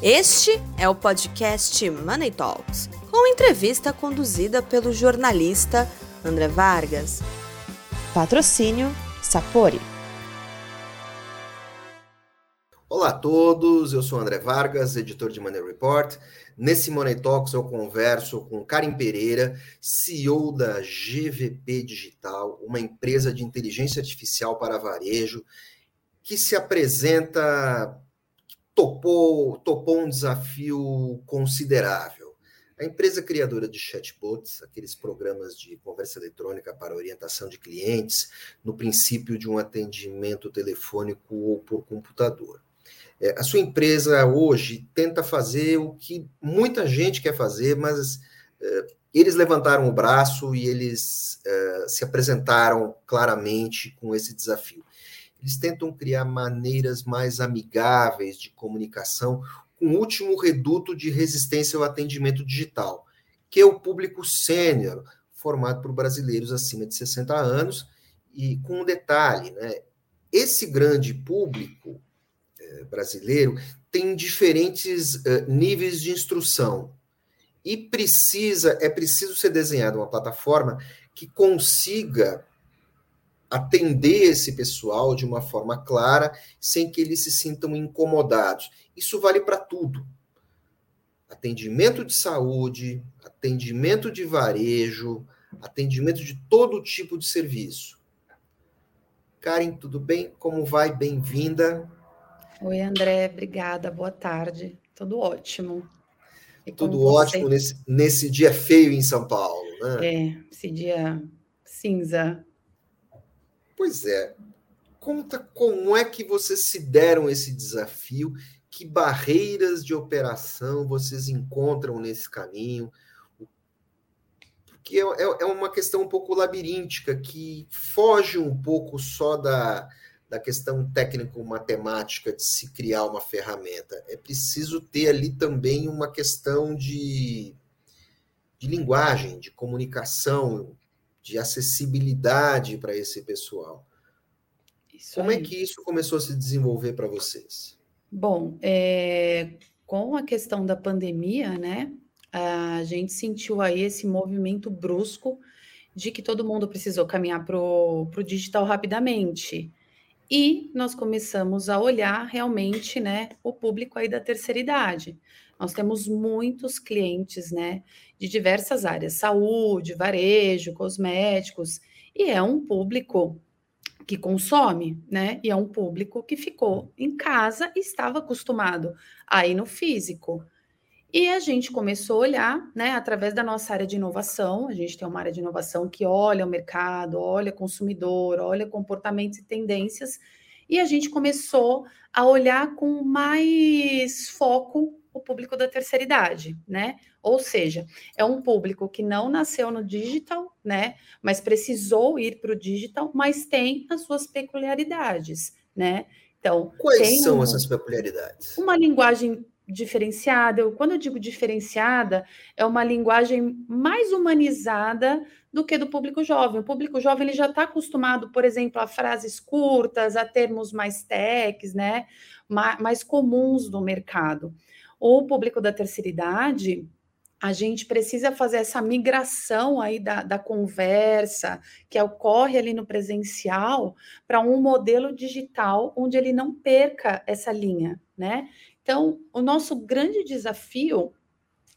Este é o podcast Money Talks, com entrevista conduzida pelo jornalista André Vargas. Patrocínio Sapori. Olá a todos, eu sou André Vargas, editor de Money Report. Nesse Money Talks eu converso com Karim Pereira, CEO da GVP Digital, uma empresa de inteligência artificial para varejo, que se apresenta topou, topou um desafio considerável. A empresa criadora de chatbots, aqueles programas de conversa eletrônica para orientação de clientes, no princípio de um atendimento telefônico ou por computador. É, a sua empresa hoje tenta fazer o que muita gente quer fazer, mas é, eles levantaram o braço e eles é, se apresentaram claramente com esse desafio. Eles tentam criar maneiras mais amigáveis de comunicação com o último reduto de resistência ao atendimento digital, que é o público sênior, formado por brasileiros acima de 60 anos, e com um detalhe, né? Esse grande público eh, brasileiro tem diferentes eh, níveis de instrução e precisa é preciso ser desenhada uma plataforma que consiga atender esse pessoal de uma forma clara, sem que eles se sintam incomodados. Isso vale para tudo. Atendimento de saúde, atendimento de varejo, atendimento de todo tipo de serviço. Karen, tudo bem? Como vai? Bem-vinda. Oi, André, obrigada. Boa tarde. Tudo ótimo. Tudo ótimo nesse, nesse dia feio em São Paulo, né? É, esse dia cinza. Pois é. Conta como é que vocês se deram esse desafio, que barreiras de operação vocês encontram nesse caminho, porque é, é, é uma questão um pouco labiríntica, que foge um pouco só da, da questão técnico-matemática de se criar uma ferramenta. É preciso ter ali também uma questão de, de linguagem, de comunicação, de acessibilidade para esse pessoal. Isso Como é aí. é que isso começou a se desenvolver para vocês? Bom, é, com a questão da pandemia, né, a gente sentiu aí esse movimento brusco de que todo mundo precisou caminhar para o digital rapidamente. E nós começamos a olhar realmente né, o público aí da terceira idade. Nós temos muitos clientes, né, de diversas áreas, saúde, varejo, cosméticos, e é um público que consome, né? E é um público que ficou em casa e estava acostumado a ir no físico. E a gente começou a olhar, né, através da nossa área de inovação. A gente tem uma área de inovação que olha o mercado, olha consumidor, olha comportamentos e tendências. E a gente começou a olhar com mais foco o público da terceira idade, né? Ou seja, é um público que não nasceu no digital, né? Mas precisou ir para o digital, mas tem as suas peculiaridades, né? Então, quais são um, essas peculiaridades? Uma linguagem diferenciada. Quando eu digo diferenciada, é uma linguagem mais humanizada do que do público jovem. O público jovem ele já está acostumado, por exemplo, a frases curtas, a termos mais techs, né? mais comuns do mercado o público da terceira idade, a gente precisa fazer essa migração aí da, da conversa que ocorre ali no presencial para um modelo digital onde ele não perca essa linha, né? Então, o nosso grande desafio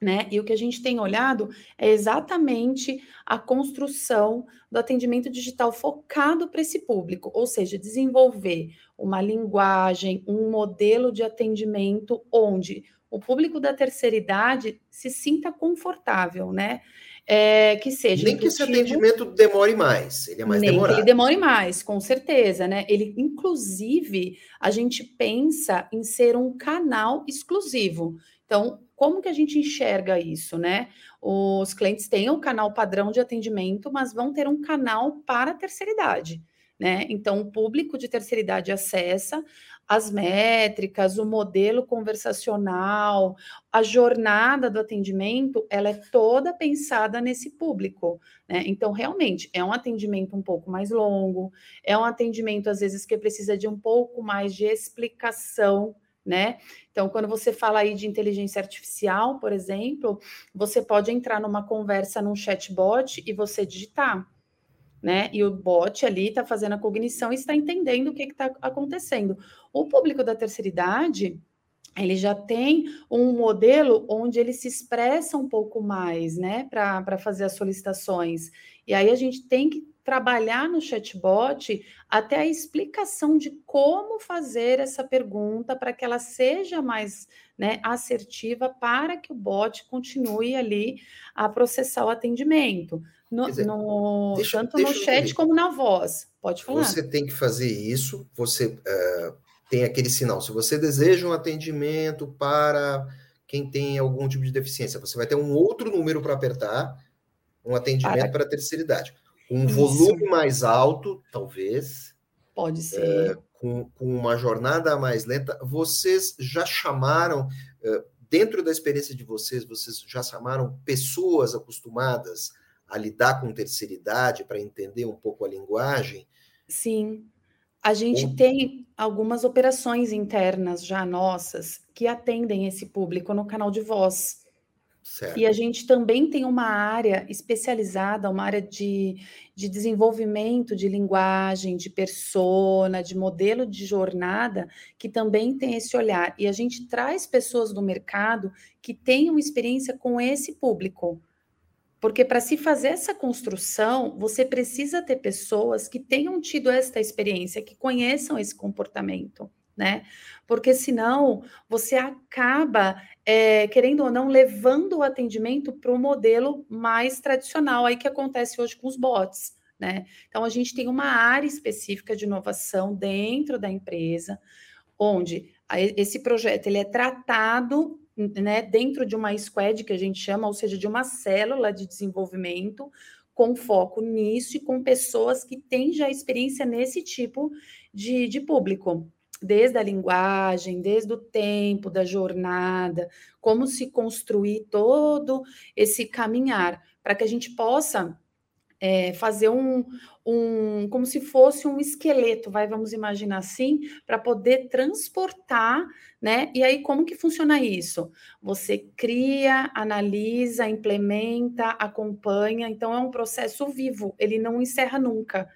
né? E o que a gente tem olhado é exatamente a construção do atendimento digital focado para esse público, ou seja, desenvolver uma linguagem, um modelo de atendimento onde o público da terceira idade se sinta confortável, né? É, que seja. Nem que esse atendimento demore mais, ele é mais nem demorado. Que ele demore mais, com certeza, né? Ele, inclusive, a gente pensa em ser um canal exclusivo. Então, como que a gente enxerga isso, né? Os clientes têm o canal padrão de atendimento, mas vão ter um canal para a terceira idade. Né? Então, o público de terceira idade acessa, as métricas, o modelo conversacional, a jornada do atendimento, ela é toda pensada nesse público, né? Então, realmente, é um atendimento um pouco mais longo, é um atendimento, às vezes, que precisa de um pouco mais de explicação, né? Então, quando você fala aí de inteligência artificial, por exemplo, você pode entrar numa conversa num chatbot e você digitar, né? E o bot ali está fazendo a cognição e está entendendo o que está acontecendo. O público da terceira idade, ele já tem um modelo onde ele se expressa um pouco mais, né, para fazer as solicitações. E aí a gente tem que trabalhar no chatbot até a explicação de como fazer essa pergunta para que ela seja mais né, assertiva para que o bot continue ali a processar o atendimento. No, dizer, no deixa, tanto deixa no chat como na voz. Pode falar. Você tem que fazer isso, você uh, tem aquele sinal. Se você deseja um atendimento para quem tem algum tipo de deficiência, você vai ter um outro número para apertar, um atendimento para, para a terceira idade. Um Isso. volume mais alto, talvez. Pode ser. É, com, com, uma jornada mais lenta. Vocês já chamaram, é, dentro da experiência de vocês, vocês já chamaram pessoas acostumadas a lidar com terceira idade para entender um pouco a linguagem? Sim. A gente Ou... tem algumas operações internas já nossas que atendem esse público no canal de voz. Certo. E a gente também tem uma área especializada, uma área de, de desenvolvimento de linguagem, de persona, de modelo de jornada, que também tem esse olhar. E a gente traz pessoas do mercado que tenham experiência com esse público. Porque para se fazer essa construção, você precisa ter pessoas que tenham tido esta experiência, que conheçam esse comportamento né? Porque senão você acaba, é, querendo ou não, levando o atendimento para o modelo mais tradicional aí que acontece hoje com os bots. Né? Então, a gente tem uma área específica de inovação dentro da empresa, onde esse projeto ele é tratado né, dentro de uma squad que a gente chama, ou seja, de uma célula de desenvolvimento, com foco nisso e com pessoas que têm já experiência nesse tipo de, de público desde a linguagem, desde o tempo da jornada, como se construir todo esse caminhar, para que a gente possa é, fazer um, um, como se fosse um esqueleto, vai, vamos imaginar assim, para poder transportar, né? E aí, como que funciona isso? Você cria, analisa, implementa, acompanha, então é um processo vivo, ele não encerra nunca.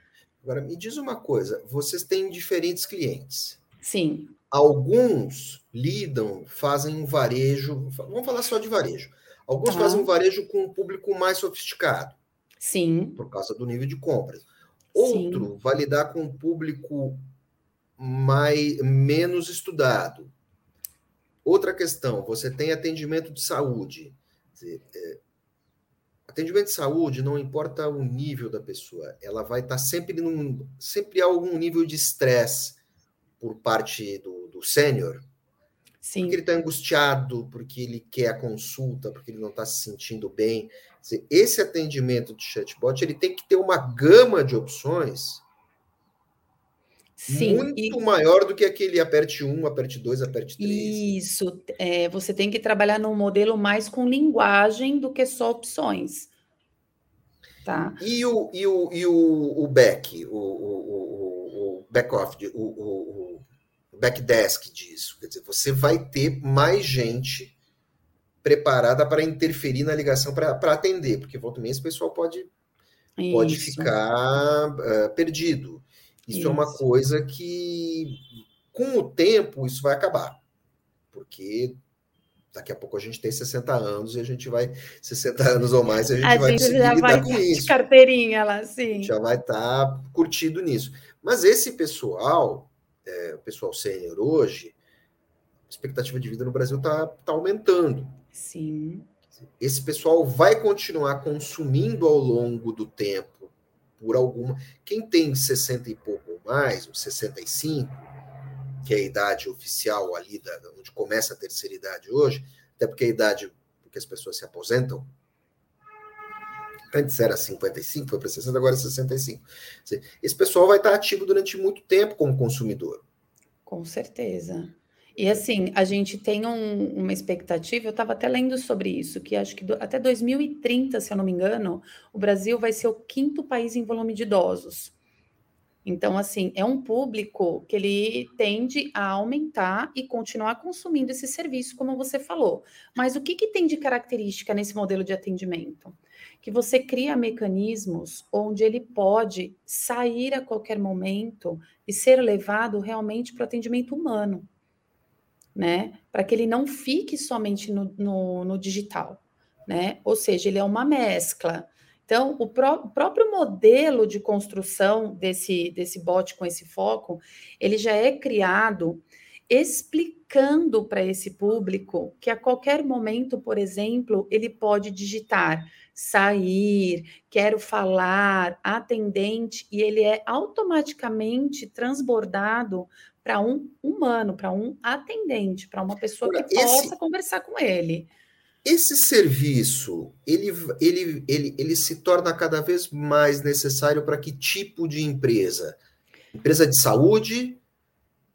Agora, me diz uma coisa: vocês têm diferentes clientes. Sim. Alguns lidam, fazem um varejo, vamos falar só de varejo. Alguns fazem um varejo com um público mais sofisticado. Sim. Por causa do nível de compras. Outro Sim. vai lidar com um público mais, menos estudado. Outra questão, você tem atendimento de saúde. Dizer, é, atendimento de saúde não importa o nível da pessoa, ela vai estar sempre num, sempre há algum nível de estresse por parte do, do sênior, Sim. porque ele está angustiado, porque ele quer a consulta, porque ele não está se sentindo bem. Esse atendimento de chatbot ele tem que ter uma gama de opções Sim, muito e... maior do que aquele aperte um, aperte dois, aperte três. Isso, é, você tem que trabalhar num modelo mais com linguagem do que só opções. Tá. E o, e o, e o, o back, o, o, o back-off, o, o, backdesk disso? Quer dizer, você vai ter mais gente preparada para interferir na ligação para atender, porque volta e meia esse pessoal pode, pode ficar uh, perdido. Isso, isso, é uma coisa que, com o tempo, isso vai acabar. Porque daqui a pouco a gente tem 60 anos e a gente vai, 60 anos ou mais, a gente a vai gente já lidar vai com isso. carteirinha lá, sim. Já vai estar tá curtido nisso. Mas esse pessoal, é, o pessoal sênior hoje, a expectativa de vida no Brasil está tá aumentando. Sim. Esse pessoal vai continuar consumindo ao longo do tempo por alguma. Quem tem 60 e pouco mais, ou 65, que é a idade oficial ali, da, onde começa a terceira idade hoje, até porque a idade que as pessoas se aposentam, antes era 55, foi para 60, agora é 65. Esse pessoal vai estar ativo durante muito tempo como consumidor. Com certeza. E assim, a gente tem um, uma expectativa, eu estava até lendo sobre isso, que acho que do, até 2030, se eu não me engano, o Brasil vai ser o quinto país em volume de idosos. Então, assim, é um público que ele tende a aumentar e continuar consumindo esse serviço, como você falou. Mas o que, que tem de característica nesse modelo de atendimento? Que você cria mecanismos onde ele pode sair a qualquer momento e ser levado realmente para o atendimento humano, né? Para que ele não fique somente no, no, no digital, né? Ou seja, ele é uma mescla então, o, pró o, próprio modelo de construção desse, desse bot com esse foco, ele já é criado explicando para esse público que a qualquer momento, por exemplo, ele pode digitar sair, quero falar, atendente, e ele é automaticamente transbordado para um humano, para um atendente, para uma pessoa que esse... possa conversar com ele. Esse serviço, ele, ele, ele, ele se torna cada vez mais necessário para que tipo de empresa? Empresa de saúde,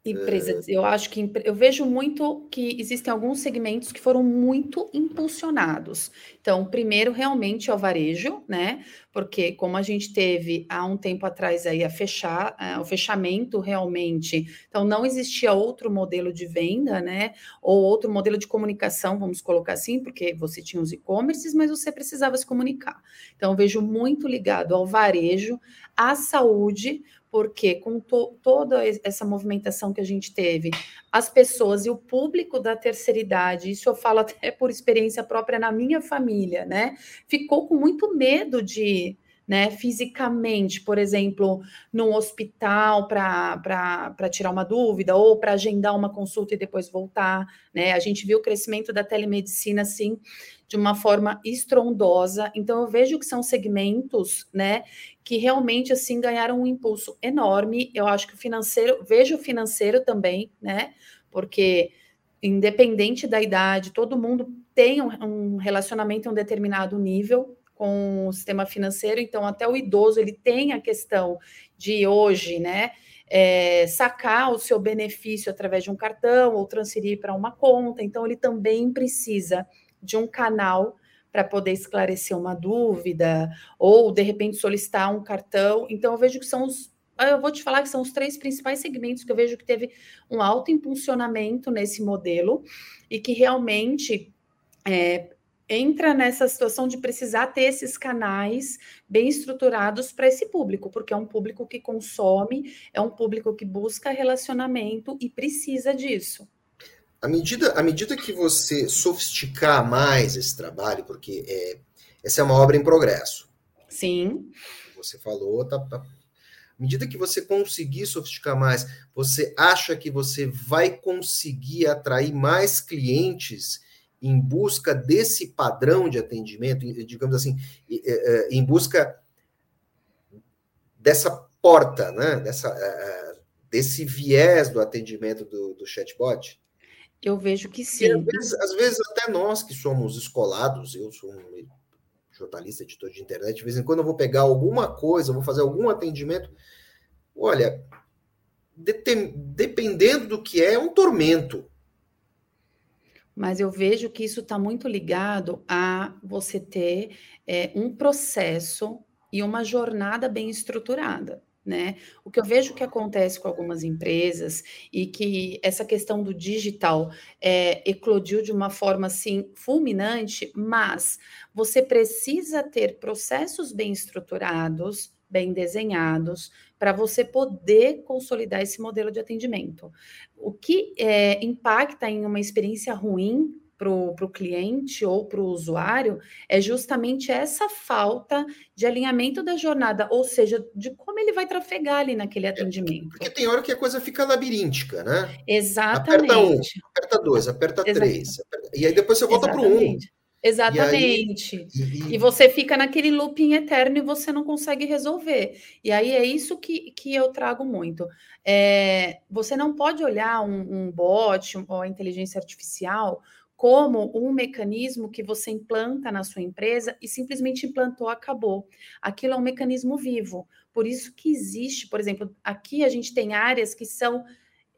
Empresas, eu acho que eu vejo muito que existem alguns segmentos que foram muito impulsionados. Então, primeiro, realmente é o varejo, né? Porque como a gente teve há um tempo atrás aí a fechar, uh, o fechamento realmente, então não existia outro modelo de venda, né? Ou outro modelo de comunicação, vamos colocar assim, porque você tinha os e-commerces, mas você precisava se comunicar. Então, eu vejo muito ligado ao varejo, à saúde, porque com to toda essa movimentação que a gente teve, as pessoas e o público da terceira idade, isso eu falo até por experiência própria na minha família, né? Ficou com muito medo de, né, fisicamente, por exemplo, num hospital para tirar uma dúvida ou para agendar uma consulta e depois voltar, né? A gente viu o crescimento da telemedicina assim de uma forma estrondosa. Então eu vejo que são segmentos, né, que realmente assim ganharam um impulso enorme. Eu acho que o financeiro, vejo o financeiro também, né? Porque independente da idade, todo mundo tem um, um relacionamento em um determinado nível com o sistema financeiro, então até o idoso ele tem a questão de hoje, né? É, sacar o seu benefício através de um cartão ou transferir para uma conta, então ele também precisa de um canal para poder esclarecer uma dúvida ou de repente solicitar um cartão. Então eu vejo que são os eu vou te falar que são os três principais segmentos que eu vejo que teve um alto impulsionamento nesse modelo e que realmente é, entra nessa situação de precisar ter esses canais bem estruturados para esse público, porque é um público que consome, é um público que busca relacionamento e precisa disso à medida, à medida que você sofisticar mais esse trabalho, porque é, essa é uma obra em progresso. Sim. Você falou, tá, tá, à medida que você conseguir sofisticar mais, você acha que você vai conseguir atrair mais clientes em busca desse padrão de atendimento, digamos assim, é, em busca dessa porta, né? Dessa, é, é, desse viés do atendimento do, do chatbot? Eu vejo que sim. Às vezes, às vezes, até nós que somos escolados, eu sou um jornalista, editor de internet, de vez em quando eu vou pegar alguma coisa, vou fazer algum atendimento. Olha, dependendo do que é, é um tormento. Mas eu vejo que isso está muito ligado a você ter é, um processo e uma jornada bem estruturada né? O que eu vejo que acontece com algumas empresas e que essa questão do digital é, eclodiu de uma forma assim fulminante, mas você precisa ter processos bem estruturados, bem desenhados, para você poder consolidar esse modelo de atendimento. O que é, impacta em uma experiência ruim para o cliente ou para o usuário é justamente essa falta de alinhamento da jornada, ou seja, de como ele vai trafegar ali naquele é, atendimento. Porque tem hora que a coisa fica labiríntica, né? Exatamente. Aperta um, aperta dois, aperta três, aperta... e aí depois você volta para o um. Exatamente. E, aí, e, e, você fica naquele looping eterno e você não consegue resolver. E aí é isso que, que eu trago muito. É, você não pode olhar um, um bot ou a inteligência artificial como um mecanismo que você implanta na sua empresa e simplesmente implantou, acabou. Aquilo é um mecanismo vivo. Por isso que existe, por exemplo, aqui a gente tem áreas que são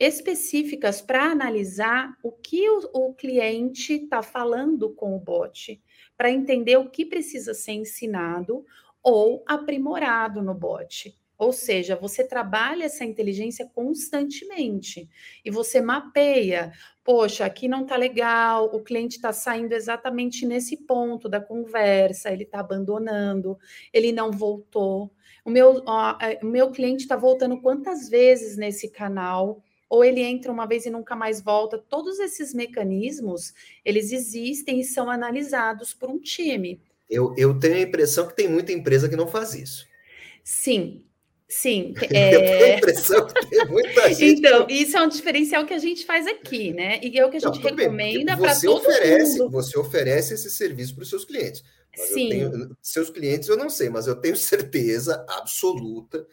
específicas para analisar o que o, o cliente está falando com o bot, para entender o que precisa ser ensinado ou aprimorado no bot. Ou seja, você trabalha essa inteligência constantemente e você mapeia. Poxa, aqui não está legal, o cliente está saindo exatamente nesse ponto da conversa, ele está abandonando, ele não voltou. O meu, ó, é, o meu cliente está voltando quantas vezes nesse canal? Ou ele entra uma vez e nunca mais volta. Todos esses mecanismos, eles existem e são analisados por um time. Eu, eu tenho a impressão que tem muita empresa que não faz isso. Sim, Sim. É... Eu tenho a impressão que tem muita gente. Então, isso é um diferencial que a gente faz aqui, né? E é o que a gente não, recomenda para todo oferece, mundo. Você oferece esse serviço para os seus clientes. Sim. Tenho, seus clientes eu não sei, mas eu tenho certeza absoluta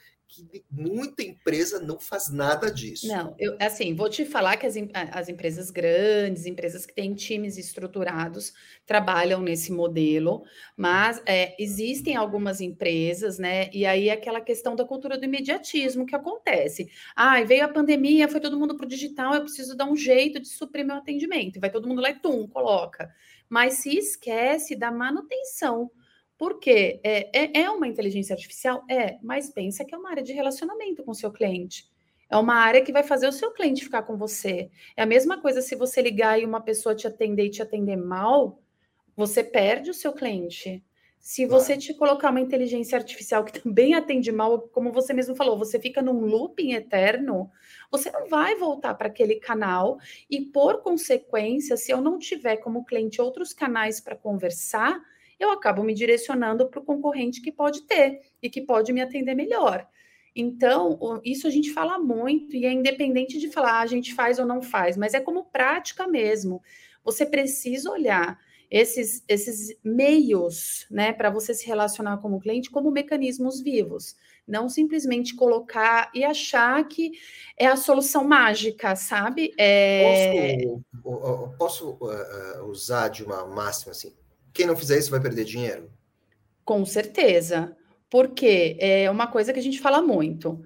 que muita empresa não faz nada disso. Não, eu assim, vou te falar que as, as empresas grandes, empresas que têm times estruturados, trabalham nesse modelo, mas é, existem algumas empresas, né? E aí aquela questão da cultura do imediatismo que acontece. Ah, veio a pandemia, foi todo mundo para o digital, eu preciso dar um jeito de suprir meu atendimento. Vai todo mundo lá e tum, coloca. Mas se esquece da manutenção porque é, é, é uma inteligência artificial? É, mas pensa que é uma área de relacionamento com o seu cliente. É uma área que vai fazer o seu cliente ficar com você. É a mesma coisa se você ligar e uma pessoa te atender e te atender mal, você perde o seu cliente. Se você te colocar uma inteligência artificial que também atende mal, como você mesmo falou, você fica num looping eterno, você não vai voltar para aquele canal e, por consequência, se eu não tiver como cliente outros canais para conversar, eu acabo me direcionando para o concorrente que pode ter e que pode me atender melhor. Então, isso a gente fala muito e é independente de falar ah, a gente faz ou não faz, mas é como prática mesmo. Você precisa olhar esses, esses meios, né, para você se relacionar com o cliente como mecanismos vivos. Não simplesmente colocar e achar que é a solução mágica, sabe? É... Posso, posso uh, usar de uma máxima assim? Quem não fizer isso vai perder dinheiro? Com certeza. Porque é uma coisa que a gente fala muito.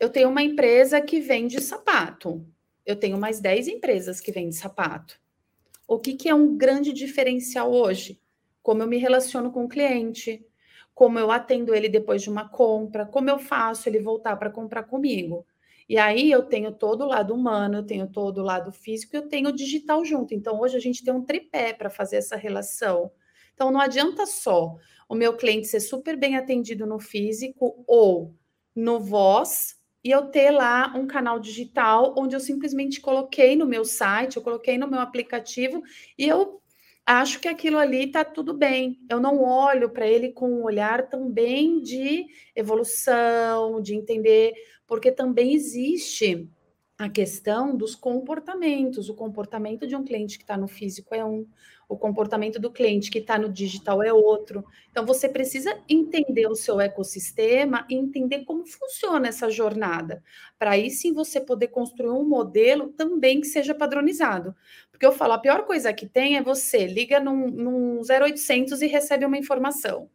Eu tenho uma empresa que vende sapato. Eu tenho mais 10 empresas que vendem sapato. O que, que é um grande diferencial hoje? Como eu me relaciono com o cliente, como eu atendo ele depois de uma compra, como eu faço ele voltar para comprar comigo. E aí eu tenho todo o lado humano, eu tenho todo o lado físico, eu tenho o digital junto. Então hoje a gente tem um tripé para fazer essa relação. Então não adianta só o meu cliente ser super bem atendido no físico ou no voz e eu ter lá um canal digital onde eu simplesmente coloquei no meu site, eu coloquei no meu aplicativo e eu acho que aquilo ali está tudo bem. Eu não olho para ele com um olhar também de evolução, de entender porque também existe a questão dos comportamentos. O comportamento de um cliente que está no físico é um, o comportamento do cliente que está no digital é outro. Então, você precisa entender o seu ecossistema e entender como funciona essa jornada, para aí sim você poder construir um modelo também que seja padronizado. Porque eu falo, a pior coisa que tem é você liga num, num 0800 e recebe uma informação.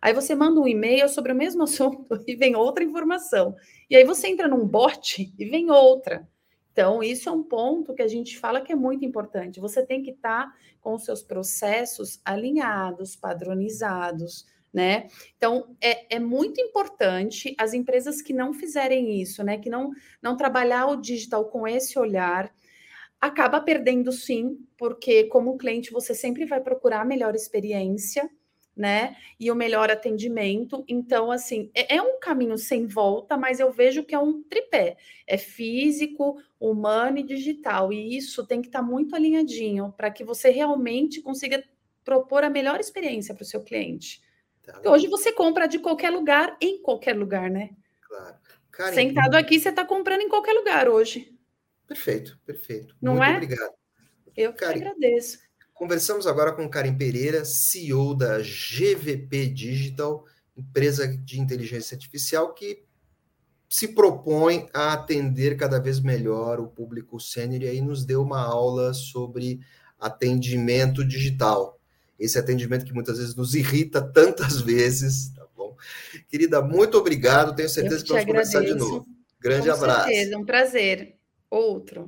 Aí você manda um e-mail sobre o mesmo assunto e vem outra informação. E aí você entra num bot e vem outra. Então, isso é um ponto que a gente fala que é muito importante. Você tem que estar tá com os seus processos alinhados, padronizados, né? Então, é, é muito importante as empresas que não fizerem isso, né? Que não, não trabalhar o digital com esse olhar, acaba perdendo sim, porque como cliente você sempre vai procurar a melhor experiência, né? E o melhor atendimento. Então, assim, é, é, um caminho sem volta, mas eu vejo que é um tripé: é físico, humano e digital. E isso tem que estar tá muito alinhadinho para que você realmente consiga propor a melhor experiência para o seu cliente. Tá. Hoje você compra de qualquer lugar, em qualquer lugar, né? Claro. Karen, Sentado aqui, você está comprando em qualquer lugar hoje. Perfeito, perfeito. Não Muito é? obrigado. Eu que agradeço. Conversamos agora com Karen Pereira, CEO da GVP Digital, empresa de inteligência artificial que se propõe a atender cada vez melhor o público sênior e aí nos deu uma aula sobre atendimento digital. Esse atendimento que muitas vezes nos irrita tantas vezes, tá bom? Querida, muito obrigado. Tenho certeza que vamos agradeço. conversar de novo. Grande Com abraço. certeza, um prazer. Outro.